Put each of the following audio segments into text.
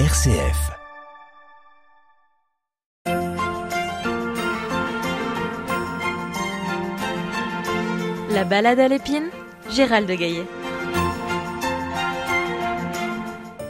RCF. La balade à l'épine, Gérald de Gaillet.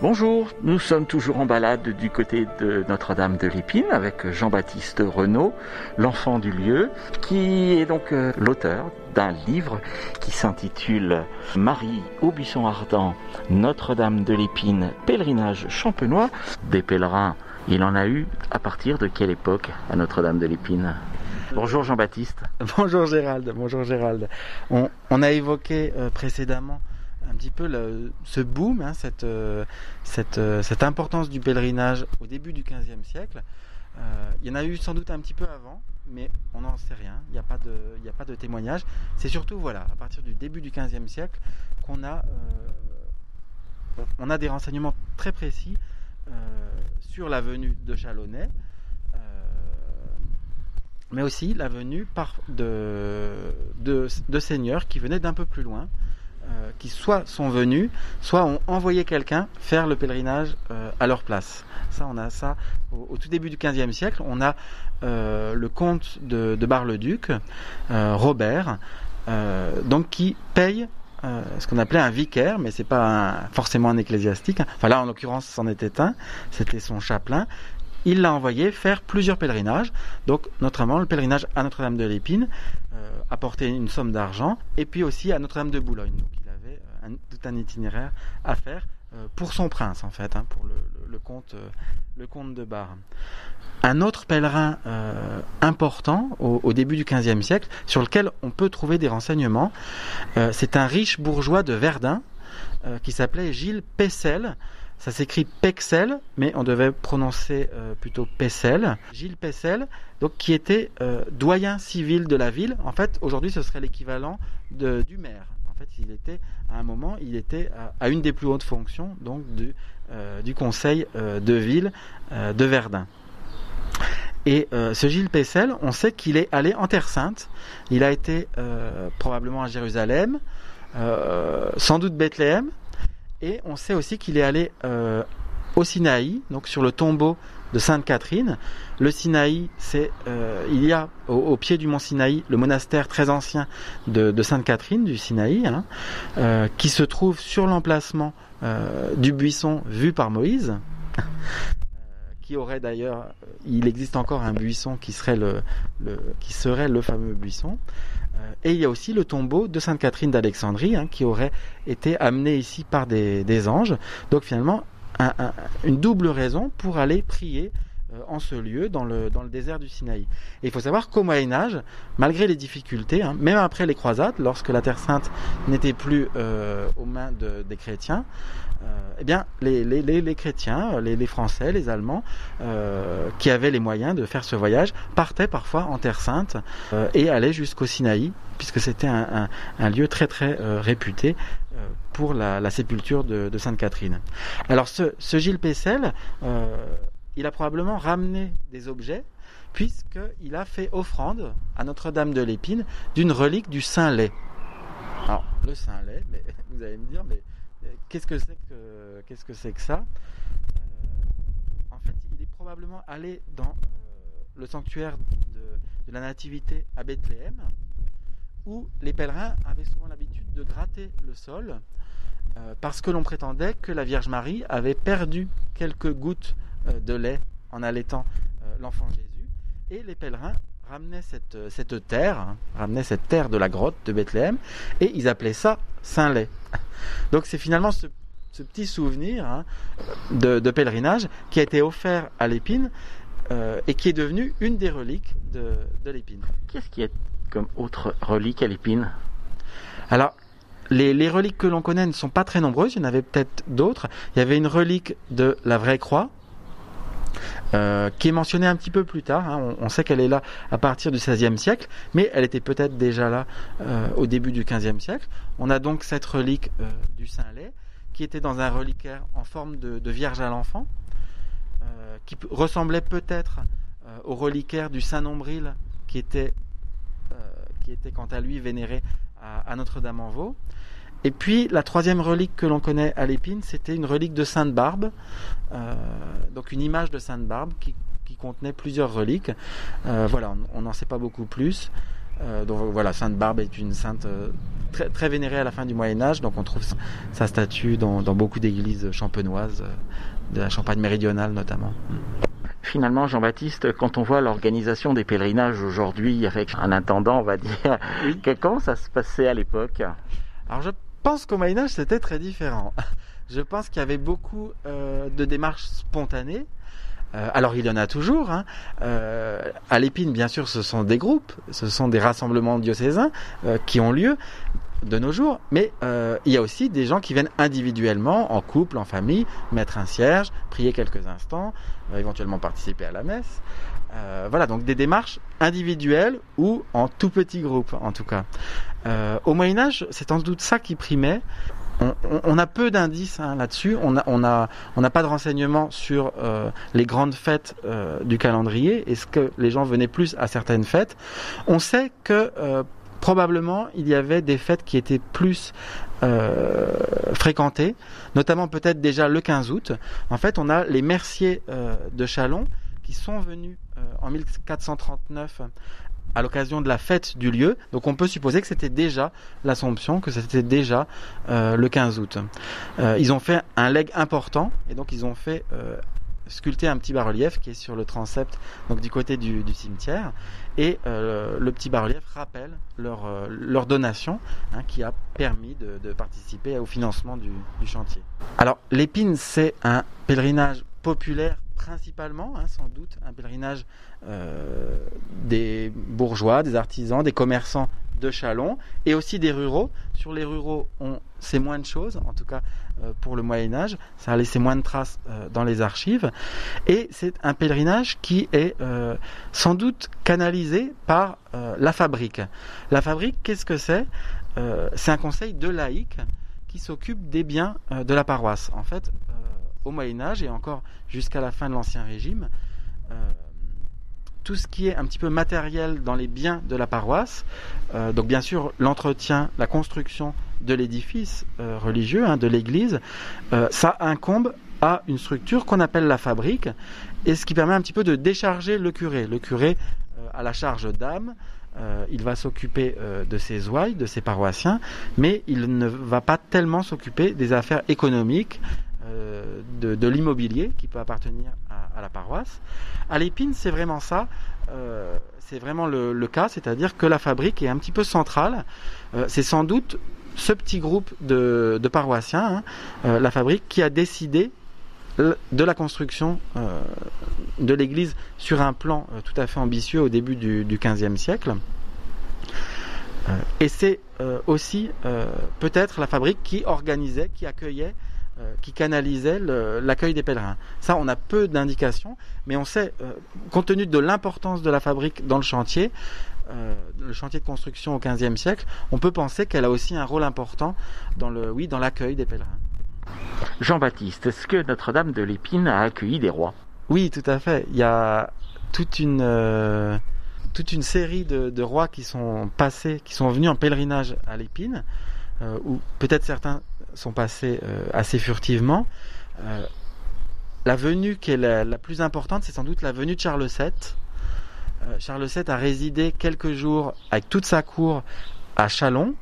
Bonjour, nous sommes toujours en balade du côté de Notre-Dame de l'Épine avec Jean-Baptiste Renaud, l'enfant du lieu, qui est donc euh, l'auteur d'un livre qui s'intitule Marie au buisson ardent, Notre-Dame de l'Épine, pèlerinage champenois. Des pèlerins, il en a eu à partir de quelle époque à Notre-Dame de l'Épine Bonjour Jean-Baptiste. Bonjour Gérald, bonjour Gérald. On, a évoqué euh, précédemment un petit peu ce boom, hein, cette, euh, euh, cette, importance du pèlerinage au début du XVe siècle. Euh, il y en a eu sans doute un petit peu avant, mais on n'en sait rien. Il n'y a pas de, témoignage. C'est surtout voilà, à partir du début du XVe siècle qu'on a, des renseignements très précis sur la venue de Chalonnais mais aussi la venue de, de, de seigneurs qui venaient d'un peu plus loin, qui soit sont venus, soit ont envoyé quelqu'un faire le pèlerinage euh, à leur place. Ça, on a ça au, tout début du XVe siècle. On a euh, le comte de, Bar-le-Duc, euh, Robert, donc qui paye ce qu'on appelait un vicaire, mais c'est pas forcément un ecclésiastique. Enfin là, en l'occurrence, c'en était un. C'était son chapelain il l'a envoyé faire plusieurs pèlerinages, donc notamment le pèlerinage à Notre-Dame de l'Épine, apporter une somme d'argent, et puis aussi à Notre-Dame de Boulogne. Un, tout un itinéraire à faire euh, pour son prince en fait, hein, pour le, comte, euh, le comte de Bar. Un autre pèlerin euh, important au, début du XVe siècle, sur lequel on peut trouver des renseignements, c'est un riche bourgeois de Verdun qui s'appelait Gilles Pessel. Ça s'écrit Pexel, mais on devait prononcer plutôt Pessel. Gilles Pessel, donc qui était doyen civil de la ville. En fait, aujourd'hui, ce serait l'équivalent du maire. En fait, il était à un moment, il était à, une des plus hautes fonctions, donc du, euh, conseil de ville de Verdun. Et euh, ce Gilles Pessel, on sait qu'il est allé en Terre Sainte. Il a été euh, probablement à Jérusalem, euh, sans doute Bethléem, et on sait aussi qu'il est allé euh, au Sinaï, donc sur le tombeau de Sainte Catherine. Le Sinaï, c'est euh, il y a au, pied du mont Sinaï le monastère très ancien de, Sainte Catherine du Sinaï, hein, euh, qui se trouve sur l'emplacement euh, du buisson vu par Moïse. qui aurait d'ailleurs, il existe encore un buisson qui serait le, le qui serait le fameux buisson. Et il y a aussi le tombeau de Sainte Catherine d'Alexandrie hein, qui aurait été amené ici par des, des anges. Donc finalement, un, un, une double raison pour aller prier euh, en ce lieu dans le, dans le désert du Sinaï. Et il faut savoir qu'au Moyen Âge, malgré les difficultés, hein, même après les croisades, lorsque la Terre Sainte n'était plus euh, aux mains de, des chrétiens, euh, eh bien, les, les, les, les chrétiens, les, Français, les Allemands, euh, qui avaient les moyens de faire ce voyage, partaient parfois en Terre Sainte euh, et allaient jusqu'au Sinaï, puisque c'était un, un, un, lieu très très euh, réputé pour la, sépulture de, de Sainte Catherine. Alors, ce, Gilles Pessel, il a probablement ramené des objets puisqu'il a fait offrande à Notre-Dame de l'Épine d'une relique du Saint-Lait. Alors, le Saint-Lait, mais vous allez me dire, mais qu'est-ce que c'est que qu'est-ce que c'est que ça? Euh, En fait, il est probablement allé dans euh, le sanctuaire de, de, la Nativité à Bethléem, où les pèlerins avaient souvent l'habitude de gratter le sol, euh, parce que l'on prétendait que la Vierge Marie avait perdu quelques gouttes de lait en allaitant l'enfant Jésus, et les pèlerins ramenaient cette, terre, hein, ramenaient cette terre de la grotte de Bethléem, et ils appelaient ça Saint-Lait. Donc c'est finalement ce, petit souvenir hein, de, pèlerinage qui a été offert à l'épine euh, et qui est devenu une des reliques de, de l'épine. Qu'est-ce qui est comme autre relique à l'épine Alors, les, reliques que l'on connaît ne sont pas très nombreuses, il y en avait peut-être d'autres. Il y avait une relique de la vraie croix, euh, qui est mentionnée un petit peu plus tard. Hein. On, sait qu'elle est là à partir du XVIe siècle, mais elle était peut-être déjà là euh, au début du XVe siècle. On a donc cette relique euh, du Saint-Lait, qui était dans un reliquaire en forme de, de Vierge à l'enfant, qui ressemblait peut-être au reliquaire du Saint-Nombril, qui était, qui était quant à lui vénéré à, à Notre-Dame-en-Vaux. et puis la troisième relique que l'on connaît à l'épine, c'était une relique de Sainte Barbe, euh, donc une image de Sainte Barbe qui, contenait plusieurs reliques. Euh, voilà, on n'en sait pas beaucoup plus. Euh, donc voilà, Sainte Barbe est une sainte très, très, vénérée à la fin du Moyen Âge, donc on trouve sa statue dans, dans beaucoup d'églises champenoises, de la Champagne méridionale notamment. Finalement, Jean-Baptiste, quand on voit l'organisation des pèlerinages aujourd'hui avec un intendant, on va dire, comment ça se passait à l'époque? Alors je pense qu'au Moyen Âge, c'était très différent. Je pense qu'il y avait beaucoup euh, de démarches spontanées. Euh, alors il y en a toujours. Hein. Euh, à l'épine, bien sûr, ce sont des groupes, ce sont des rassemblements diocésains qui ont lieu de nos jours, mais il y a aussi des gens qui viennent individuellement, en couple, en famille, mettre un cierge, prier quelques instants, éventuellement participer à la messe. voilà, donc des démarches individuelles ou en tout petit groupe, en tout cas. au Moyen Âge, c'est sans doute ça qui primait on, a peu d'indices hein, là-dessus. On n'a on a, on pas de renseignements sur euh, les grandes fêtes euh, du calendrier. Est-ce que les gens venaient plus à certaines fêtes On sait que euh, probablement il y avait des fêtes qui étaient plus fréquentées, notamment peut-être déjà le 15 août. En fait, on a les merciers de Chalon qui sont venus en 1439 à l'occasion de la fête du lieu. Donc on peut supposer que c'était déjà l'Assomption, que c'était déjà euh, le 15 août. Euh, ils ont fait un leg important et donc ils ont fait euh, sculpter un petit bas-relief qui est sur le transept, donc du côté du, cimetière. Et le petit bas-relief rappelle leur, leur donation hein, qui a permis de, participer au financement du chantier. Alors l'épine, c'est un pèlerinage populaire principalement, hein, sans doute, un pèlerinage euh, des bourgeois, des artisans, des commerçants de Chalon et aussi des ruraux. Sur les ruraux, on sait moins de choses, en tout cas euh, pour le Moyen Âge, ça a laissé moins de traces euh, dans les archives. Et c'est un pèlerinage qui est sans doute canalisé par la fabrique. La fabrique, qu'est-ce que c'est? C'est un conseil de laïcs qui s'occupe des biens de la paroisse. En fait, au Moyen Âge et encore jusqu'à la fin de l'Ancien Régime, euh, tout ce qui est un petit peu matériel dans les biens de la paroisse, euh, donc bien sûr l'entretien, la construction de l'édifice euh, religieux, hein, de l'église, ça incombe à une structure qu'on appelle la fabrique, et ce qui permet un petit peu de décharger le curé. Le curé a la charge d'âme, il va s'occuper de ses ouailles, de ses paroissiens, mais il ne va pas tellement s'occuper des affaires économiques, euh, de, l'immobilier qui peut appartenir à, la paroisse. À l'épine, c'est vraiment ça. Euh, c'est vraiment le, cas, c'est-à-dire que la fabrique est un petit peu centrale. Euh, c'est sans doute ce petit groupe de, paroissiens, hein, la fabrique, qui a décidé de la construction de l'église sur un plan tout à fait ambitieux au début du, du XVe siècle. et c'est aussi peut-être la fabrique qui organisait, qui accueillait qui canalisait l'accueil des pèlerins. Ça, on a peu d'indications, mais on sait, euh, compte tenu de l'importance de la fabrique dans le chantier, euh, le chantier de construction au XVe siècle, on peut penser qu'elle a aussi un rôle important dans le, oui, dans l'accueil des pèlerins. Jean-Baptiste, est-ce que Notre-Dame de l'Épine a accueilli des rois? Oui, tout à fait. Il y a toute une toute une série de, de, rois qui sont passés, qui sont venus en pèlerinage à l'Épine, ou peut-être certains sont passés euh, assez furtivement. Euh, la venue qui est la, plus importante, c'est sans doute la venue de Charles VII. Euh, Charles VII a résidé quelques jours avec toute sa cour à Chalon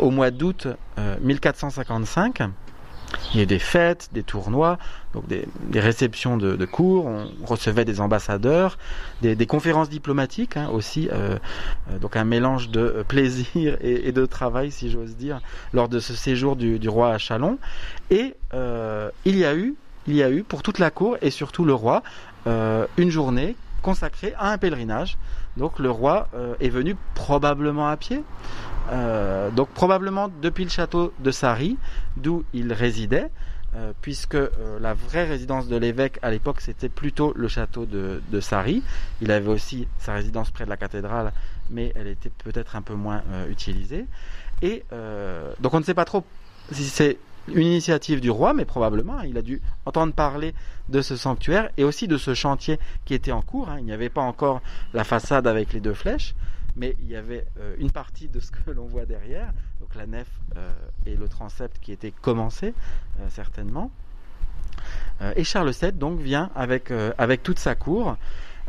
au mois d'août 1455. Il y a des fêtes, des tournois, donc des, réceptions de, cours, on recevait des ambassadeurs, des, conférences diplomatiques hein, aussi, euh, euh, donc un mélange de euh, plaisir et, de travail, si j'ose dire, lors de ce séjour du, roi à Chalon. Et il y a eu, il y a eu pour toute la cour et surtout le roi une journée consacrée à un pèlerinage. Donc le roi est venu probablement à pied, euh, donc probablement depuis le château de Sari, d'où il résidait, euh, puisque euh, la vraie résidence de l'évêque à l'époque c'était plutôt le château de, de. Il avait aussi sa résidence près de la cathédrale, mais elle était peut-être un peu moins utilisée. Et donc on ne sait pas trop si c'est une initiative du roi, mais probablement il a dû entendre parler de ce sanctuaire et aussi de ce chantier qui était en cours. Hein. Il n'y avait pas encore la façade avec les deux flèches, mais il y avait une partie de ce que l'on voit derrière, donc la nef et le transept qui étaient commencés certainement. et Charles VII donc vient avec, avec toute sa cour.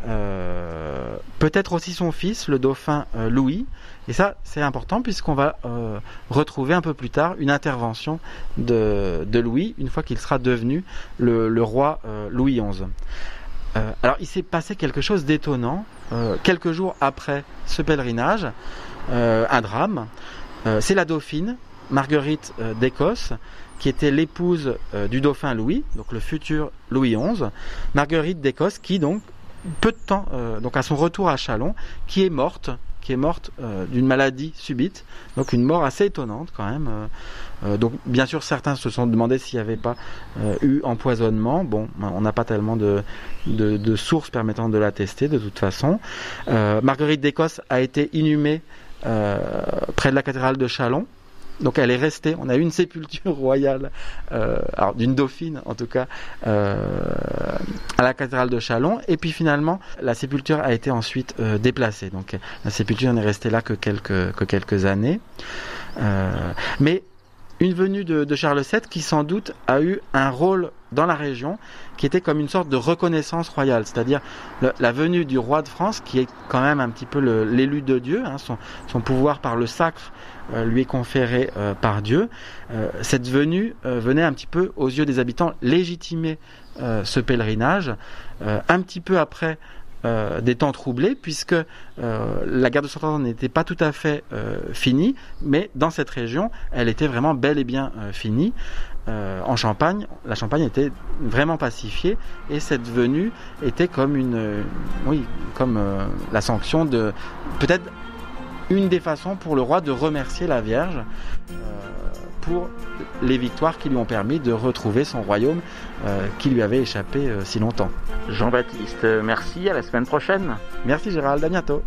Euh, peut-être aussi son fils, le dauphin euh, Louis. Et ça, c'est important puisqu'on va euh, retrouver un peu plus tard une intervention de, Louis, une fois qu'il sera devenu le, roi Louis XI. alors, il s'est passé quelque chose d'étonnant. quelques jours après ce pèlerinage, un drame. c'est la dauphine, Marguerite d'Écosse, qui était l'épouse du dauphin Louis, donc le futur Louis XI. Marguerite d'Écosse, qui donc peu de temps, euh, donc à son retour à Chalon, qui est morte, qui est morte euh, d'une maladie subite, donc une mort assez étonnante quand même. Euh, donc bien sûr certains se sont demandé s'il n'y avait pas eu empoisonnement. Bon, on n'a pas tellement de, de, sources permettant de l'attester de toute façon. Marguerite d'Écosse a été inhumée près de la cathédrale de Chalon. Donc elle est restée, on a eu une sépulture royale, euh, alors d'une dauphine en tout cas, euh, à la cathédrale de Chalon. Et puis finalement, la sépulture a été ensuite euh, déplacée. Donc la sépulture n'est restée là que quelques, que quelques années. mais une venue de, Charles VII qui sans doute a eu un rôle dans la région qui était comme une sorte de reconnaissance royale, c'est-à-dire la venue du roi de France qui est quand même un petit peu l'élu de Dieu, hein, son, pouvoir par le sacre euh, lui est conféré euh, par Dieu. Euh, cette venue venait un petit peu aux yeux des habitants légitimer ce pèlerinage, un petit peu après euh, des temps troublés puisque euh, la guerre de Cent Ans n'était pas tout à fait euh, finie, mais dans cette région, elle était vraiment bel et bien finie. en Champagne, la Champagne était vraiment pacifiée et cette venue était comme une, oui, comme la sanction de peut-être une des façons pour le roi de remercier la Vierge pour les victoires qui lui ont permis de retrouver son royaume euh, qui lui avait échappé euh, si longtemps. Jean-Baptiste, merci, à la semaine prochaine. Merci Gérald, à bientôt.